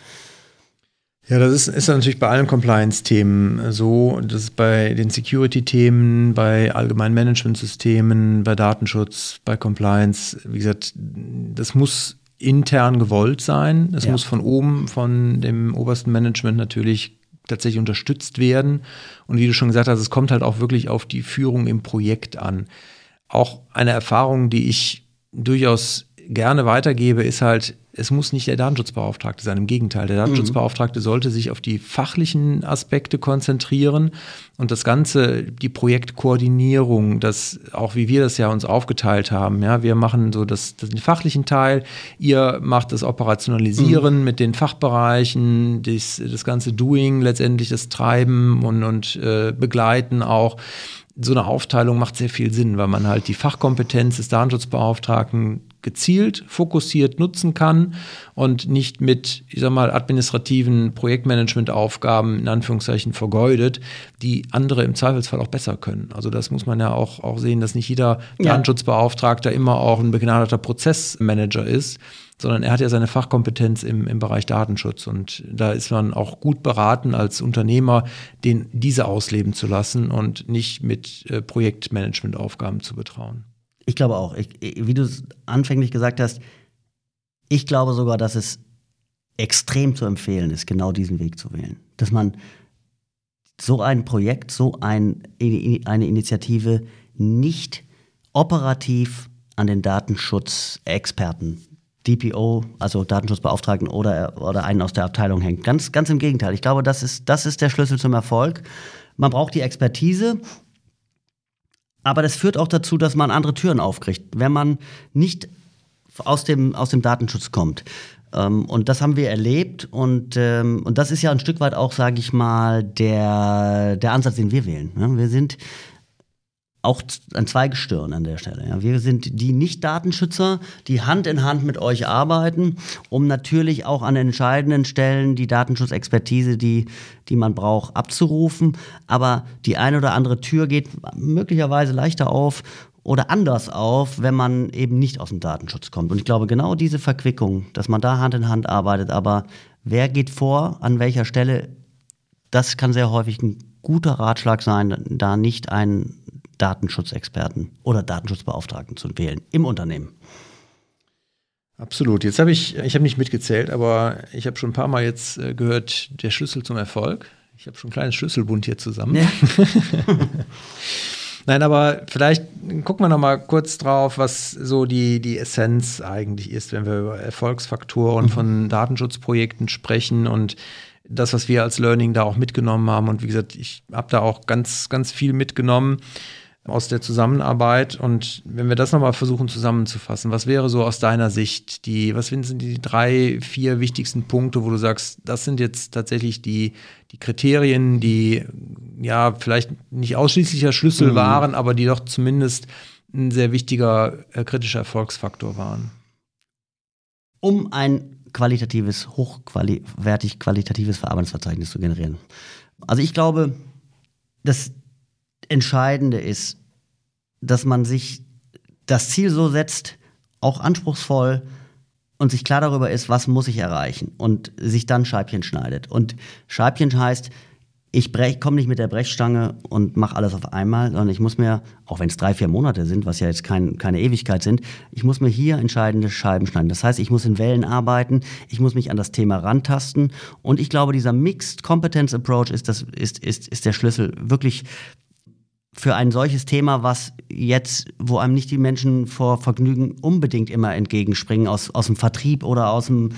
Speaker 1: Ja, das ist, ist natürlich bei allen Compliance-Themen so. Das ist bei den Security-Themen, bei allgemeinen Management-Systemen, bei Datenschutz, bei Compliance. Wie gesagt, das muss intern gewollt sein. Es ja. muss von oben, von dem obersten Management natürlich tatsächlich unterstützt werden. Und wie du schon gesagt hast, es kommt halt auch wirklich auf die Führung im Projekt an. Auch eine Erfahrung, die ich durchaus gerne weitergebe, ist halt, es muss nicht der Datenschutzbeauftragte sein. Im Gegenteil, der Datenschutzbeauftragte sollte sich auf die fachlichen Aspekte konzentrieren und das Ganze, die Projektkoordinierung, das auch wie wir das ja uns aufgeteilt haben. Ja, wir machen so das, das den fachlichen Teil, ihr macht das Operationalisieren mhm. mit den Fachbereichen, das, das ganze Doing, letztendlich das Treiben und, und äh, Begleiten auch so eine Aufteilung macht sehr viel Sinn, weil man halt die Fachkompetenz des Datenschutzbeauftragten gezielt, fokussiert nutzen kann und nicht mit, ich sag mal, administrativen Projektmanagementaufgaben in Anführungszeichen vergeudet, die andere im Zweifelsfall auch besser können. Also das muss man ja auch, auch sehen, dass nicht jeder ja. Datenschutzbeauftragter immer auch ein begnadeter Prozessmanager ist, sondern er hat ja seine Fachkompetenz im, im Bereich Datenschutz. Und da ist man auch gut beraten als Unternehmer, den diese ausleben zu lassen und nicht mit äh, Projektmanagementaufgaben zu betrauen.
Speaker 2: Ich glaube auch. Ich, wie du es anfänglich gesagt hast, ich glaube sogar, dass es extrem zu empfehlen ist, genau diesen Weg zu wählen. Dass man so ein Projekt, so ein, eine Initiative nicht operativ an den Datenschutzexperten, DPO, also Datenschutzbeauftragten oder, oder einen aus der Abteilung hängt. Ganz, ganz im Gegenteil. Ich glaube, das ist, das ist der Schlüssel zum Erfolg. Man braucht die Expertise aber das führt auch dazu, dass man andere Türen aufkriegt, wenn man nicht aus dem, aus dem Datenschutz kommt. Ähm, und das haben wir erlebt und, ähm, und das ist ja ein Stück weit auch, sage ich mal, der, der Ansatz, den wir wählen. Ne? Wir sind auch ein Zweigestirn an der Stelle. Ja. Wir sind die Nicht-Datenschützer, die Hand in Hand mit euch arbeiten, um natürlich auch an entscheidenden Stellen die Datenschutzexpertise, die, die man braucht, abzurufen. Aber die eine oder andere Tür geht möglicherweise leichter auf oder anders auf, wenn man eben nicht aus dem Datenschutz kommt. Und ich glaube, genau diese Verquickung, dass man da Hand in Hand arbeitet, aber wer geht vor, an welcher Stelle, das kann sehr häufig ein guter Ratschlag sein, da nicht ein Datenschutzexperten oder Datenschutzbeauftragten zu wählen im Unternehmen.
Speaker 1: Absolut. Jetzt habe ich, ich habe nicht mitgezählt, aber ich habe schon ein paar Mal jetzt äh, gehört, der Schlüssel zum Erfolg. Ich habe schon ein kleines Schlüsselbund hier zusammen. Ja. (laughs) Nein, aber vielleicht gucken wir noch mal kurz drauf, was so die, die Essenz eigentlich ist, wenn wir über Erfolgsfaktoren mhm. von Datenschutzprojekten sprechen und das, was wir als Learning da auch mitgenommen haben. Und wie gesagt, ich habe da auch ganz, ganz viel mitgenommen aus der Zusammenarbeit. Und wenn wir das nochmal versuchen zusammenzufassen, was wäre so aus deiner Sicht die, was sind die drei, vier wichtigsten Punkte, wo du sagst, das sind jetzt tatsächlich die, die Kriterien, die ja vielleicht nicht ausschließlicher Schlüssel mhm. waren, aber die doch zumindest ein sehr wichtiger äh, kritischer Erfolgsfaktor waren?
Speaker 2: Um ein qualitatives, hochwertig qualitatives Verarbeitungsverzeichnis zu generieren. Also ich glaube, das Entscheidende ist, dass man sich das Ziel so setzt, auch anspruchsvoll und sich klar darüber ist, was muss ich erreichen und sich dann Scheibchen schneidet. Und Scheibchen heißt, ich komme nicht mit der Brechstange und mache alles auf einmal, sondern ich muss mir, auch wenn es drei, vier Monate sind, was ja jetzt kein, keine Ewigkeit sind, ich muss mir hier entscheidende Scheiben schneiden. Das heißt, ich muss in Wellen arbeiten, ich muss mich an das Thema rantasten und ich glaube, dieser Mixed Competence Approach ist, das, ist, ist, ist der Schlüssel, wirklich für ein solches Thema, was jetzt, wo einem nicht die Menschen vor Vergnügen unbedingt immer entgegenspringen, aus, aus dem Vertrieb oder aus dem,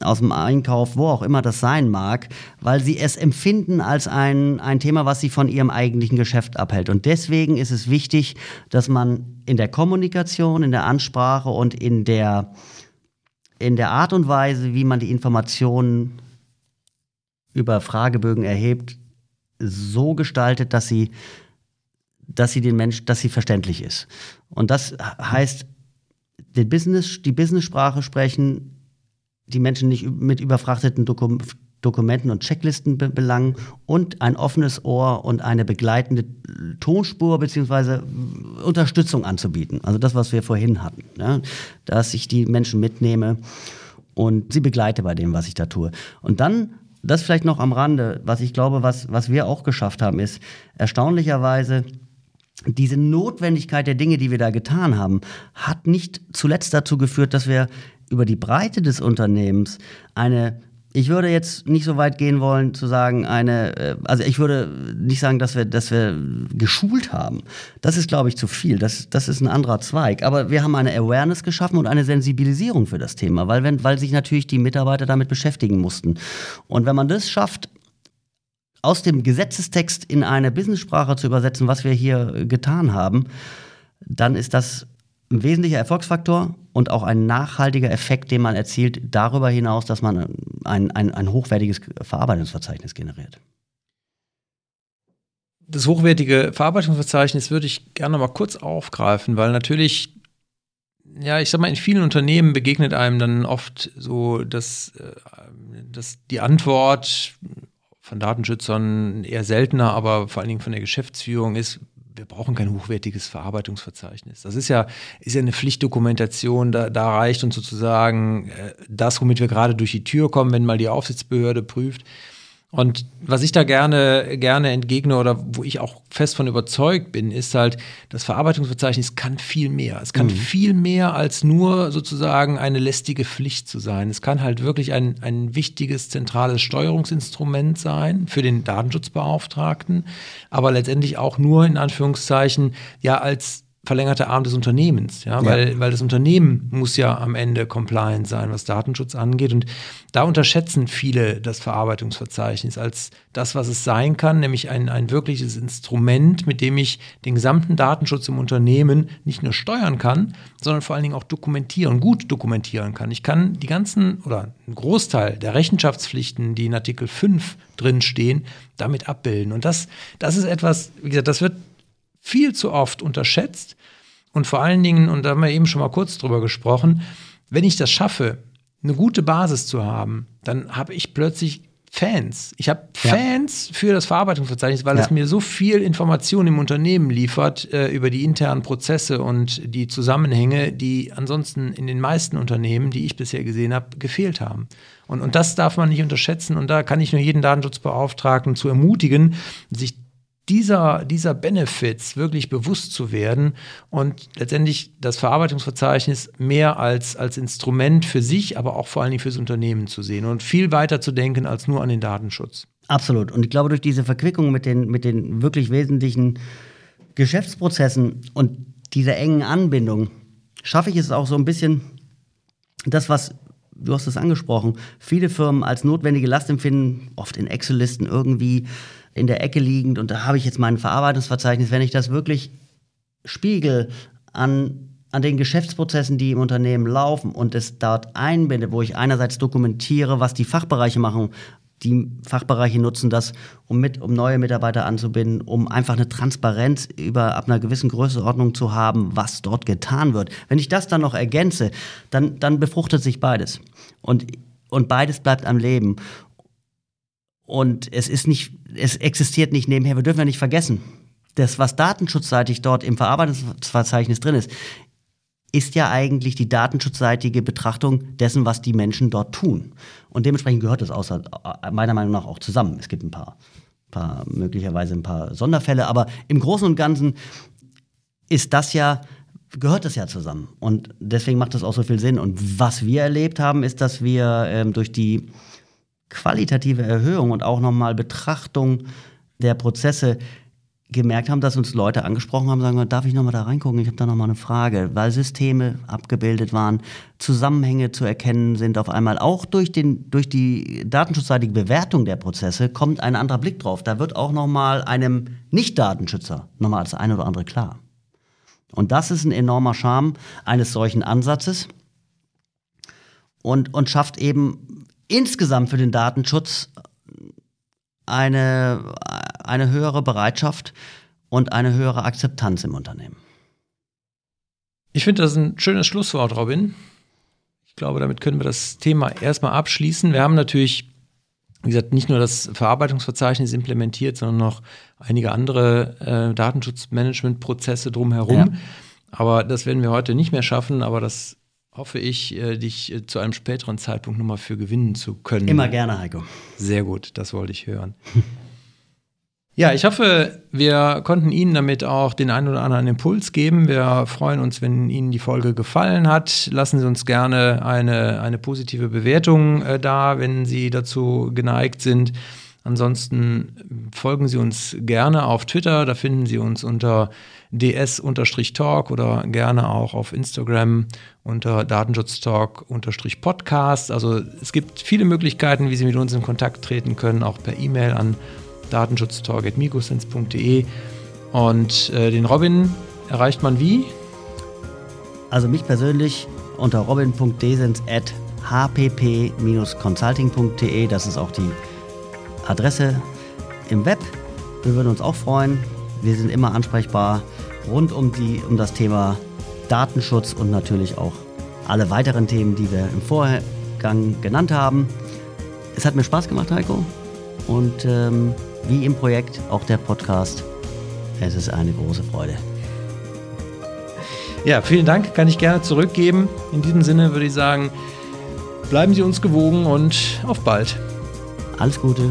Speaker 2: aus dem Einkauf, wo auch immer das sein mag, weil sie es empfinden als ein, ein Thema, was sie von ihrem eigentlichen Geschäft abhält. Und deswegen ist es wichtig, dass man in der Kommunikation, in der Ansprache und in der, in der Art und Weise, wie man die Informationen über Fragebögen erhebt, so gestaltet, dass sie dass sie den Mensch, dass sie verständlich ist. Und das heißt, den Business, die Business-Sprache sprechen, die Menschen nicht mit überfrachteten Dokum Dokumenten und Checklisten be belangen und ein offenes Ohr und eine begleitende Tonspur bzw. Unterstützung anzubieten. Also das, was wir vorhin hatten, ja? dass ich die Menschen mitnehme und sie begleite bei dem, was ich da tue. Und dann, das vielleicht noch am Rande, was ich glaube, was, was wir auch geschafft haben, ist erstaunlicherweise, diese Notwendigkeit der Dinge, die wir da getan haben, hat nicht zuletzt dazu geführt, dass wir über die Breite des Unternehmens eine ich würde jetzt nicht so weit gehen wollen zu sagen, eine, äh, also ich würde nicht sagen, dass wir, dass wir geschult haben. Das ist, glaube ich, zu viel. Das, das ist ein anderer Zweig. Aber wir haben eine Awareness geschaffen und eine Sensibilisierung für das Thema, weil, wenn, weil sich natürlich die Mitarbeiter damit beschäftigen mussten. Und wenn man das schafft, aus dem Gesetzestext in eine Business-Sprache zu übersetzen, was wir hier getan haben, dann ist das ein wesentlicher Erfolgsfaktor und auch ein nachhaltiger Effekt, den man erzielt, darüber hinaus, dass man ein, ein, ein hochwertiges Verarbeitungsverzeichnis generiert.
Speaker 1: Das hochwertige Verarbeitungsverzeichnis würde ich gerne mal kurz aufgreifen, weil natürlich, ja, ich sag mal, in vielen Unternehmen begegnet einem dann oft so, dass, äh, dass die Antwort von Datenschützern eher seltener, aber vor allen Dingen von der Geschäftsführung ist, wir brauchen kein hochwertiges Verarbeitungsverzeichnis. Das ist ja, ist ja eine Pflichtdokumentation, da, da reicht uns sozusagen äh, das, womit wir gerade durch die Tür kommen, wenn mal die Aufsichtsbehörde prüft. Und was ich da gerne, gerne entgegne oder wo ich auch fest von überzeugt bin, ist halt, das Verarbeitungsverzeichnis kann viel mehr. Es kann mhm. viel mehr als nur sozusagen eine lästige Pflicht zu sein. Es kann halt wirklich ein, ein wichtiges zentrales Steuerungsinstrument sein für den Datenschutzbeauftragten, aber letztendlich auch nur in Anführungszeichen ja als verlängerte Arm des Unternehmens, ja, weil, ja. weil das Unternehmen muss ja am Ende compliant sein, was Datenschutz angeht. Und da unterschätzen viele das Verarbeitungsverzeichnis als das, was es sein kann, nämlich ein, ein wirkliches Instrument, mit dem ich den gesamten Datenschutz im Unternehmen nicht nur steuern kann, sondern vor allen Dingen auch dokumentieren, gut dokumentieren kann. Ich kann die ganzen oder einen Großteil der Rechenschaftspflichten, die in Artikel 5 drin stehen, damit abbilden. Und das, das ist etwas, wie gesagt, das wird viel zu oft unterschätzt. Und vor allen Dingen, und da haben wir eben schon mal kurz drüber gesprochen, wenn ich das schaffe, eine gute Basis zu haben, dann habe ich plötzlich Fans. Ich habe Fans ja. für das Verarbeitungsverzeichnis, weil ja. es mir so viel Information im Unternehmen liefert äh, über die internen Prozesse und die Zusammenhänge, die ansonsten in den meisten Unternehmen, die ich bisher gesehen habe, gefehlt haben. Und, und das darf man nicht unterschätzen. Und da kann ich nur jeden Datenschutzbeauftragten zu ermutigen, sich dieser, dieser Benefits wirklich bewusst zu werden und letztendlich das Verarbeitungsverzeichnis mehr als, als Instrument für sich, aber auch vor allen Dingen fürs Unternehmen zu sehen und viel weiter zu denken als nur an den Datenschutz.
Speaker 2: Absolut. Und ich glaube, durch diese Verquickung mit den, mit den wirklich wesentlichen Geschäftsprozessen und dieser engen Anbindung schaffe ich es auch so ein bisschen, das, was du hast es angesprochen, viele Firmen als notwendige Last empfinden, oft in Excel-Listen irgendwie in der Ecke liegend und da habe ich jetzt mein Verarbeitungsverzeichnis, wenn ich das wirklich spiegel an an den Geschäftsprozessen, die im Unternehmen laufen und es dort einbinde, wo ich einerseits dokumentiere, was die Fachbereiche machen. Die Fachbereiche nutzen das, um mit, um neue Mitarbeiter anzubinden, um einfach eine Transparenz über ab einer gewissen Größenordnung zu haben, was dort getan wird. Wenn ich das dann noch ergänze, dann, dann befruchtet sich beides. Und, und beides bleibt am Leben. Und es ist nicht, es existiert nicht nebenher. Wir dürfen ja nicht vergessen, das, was datenschutzseitig dort im Verarbeitungsverzeichnis drin ist, ist ja eigentlich die datenschutzseitige Betrachtung dessen, was die Menschen dort tun. Und dementsprechend gehört das außer, meiner Meinung nach auch zusammen. Es gibt ein paar, paar, möglicherweise ein paar Sonderfälle, aber im Großen und Ganzen ist das ja, gehört das ja zusammen. Und deswegen macht das auch so viel Sinn. Und was wir erlebt haben, ist, dass wir ähm, durch die qualitative Erhöhung und auch nochmal Betrachtung der Prozesse gemerkt haben, dass uns Leute angesprochen haben, sagen, darf ich nochmal da reingucken? Ich habe da nochmal eine Frage, weil Systeme abgebildet waren, Zusammenhänge zu erkennen sind auf einmal. Auch durch, den, durch die datenschutzseitige Bewertung der Prozesse kommt ein anderer Blick drauf. Da wird auch nochmal einem Nicht-Datenschützer nochmal das eine oder andere klar. Und das ist ein enormer Charme eines solchen Ansatzes und, und schafft eben insgesamt für den Datenschutz eine, eine höhere Bereitschaft und eine höhere Akzeptanz im Unternehmen.
Speaker 1: Ich finde das ein schönes Schlusswort, Robin. Ich glaube, damit können wir das Thema erstmal abschließen. Wir haben natürlich, wie gesagt, nicht nur das Verarbeitungsverzeichnis implementiert, sondern noch einige andere äh, Datenschutzmanagementprozesse drumherum. Ja. Aber das werden wir heute nicht mehr schaffen, aber das hoffe ich, äh, dich äh, zu einem späteren Zeitpunkt nochmal für gewinnen zu können.
Speaker 2: Immer gerne, Heiko.
Speaker 1: Sehr gut, das wollte ich hören. (laughs) Ja, ich hoffe, wir konnten Ihnen damit auch den einen oder anderen Impuls geben. Wir freuen uns, wenn Ihnen die Folge gefallen hat. Lassen Sie uns gerne eine, eine positive Bewertung äh, da, wenn Sie dazu geneigt sind. Ansonsten folgen Sie uns gerne auf Twitter, da finden Sie uns unter ds-talk oder gerne auch auf Instagram unter datenschutztalk-podcast. Also es gibt viele Möglichkeiten, wie Sie mit uns in Kontakt treten können, auch per E-Mail an datenschutztalk.microsense.de. Und äh, den Robin erreicht man wie?
Speaker 2: Also mich persönlich unter robin.desens.hpp-consulting.de. Das ist auch die Adresse im Web. Wir würden uns auch freuen. Wir sind immer ansprechbar rund um, die, um das Thema Datenschutz und natürlich auch alle weiteren Themen, die wir im Vorgang genannt haben. Es hat mir Spaß gemacht, Heiko. Und ähm, wie im Projekt auch der Podcast. Es ist eine große Freude.
Speaker 1: Ja, vielen Dank, kann ich gerne zurückgeben. In diesem Sinne würde ich sagen, bleiben Sie uns gewogen und auf bald.
Speaker 2: Alles Gute.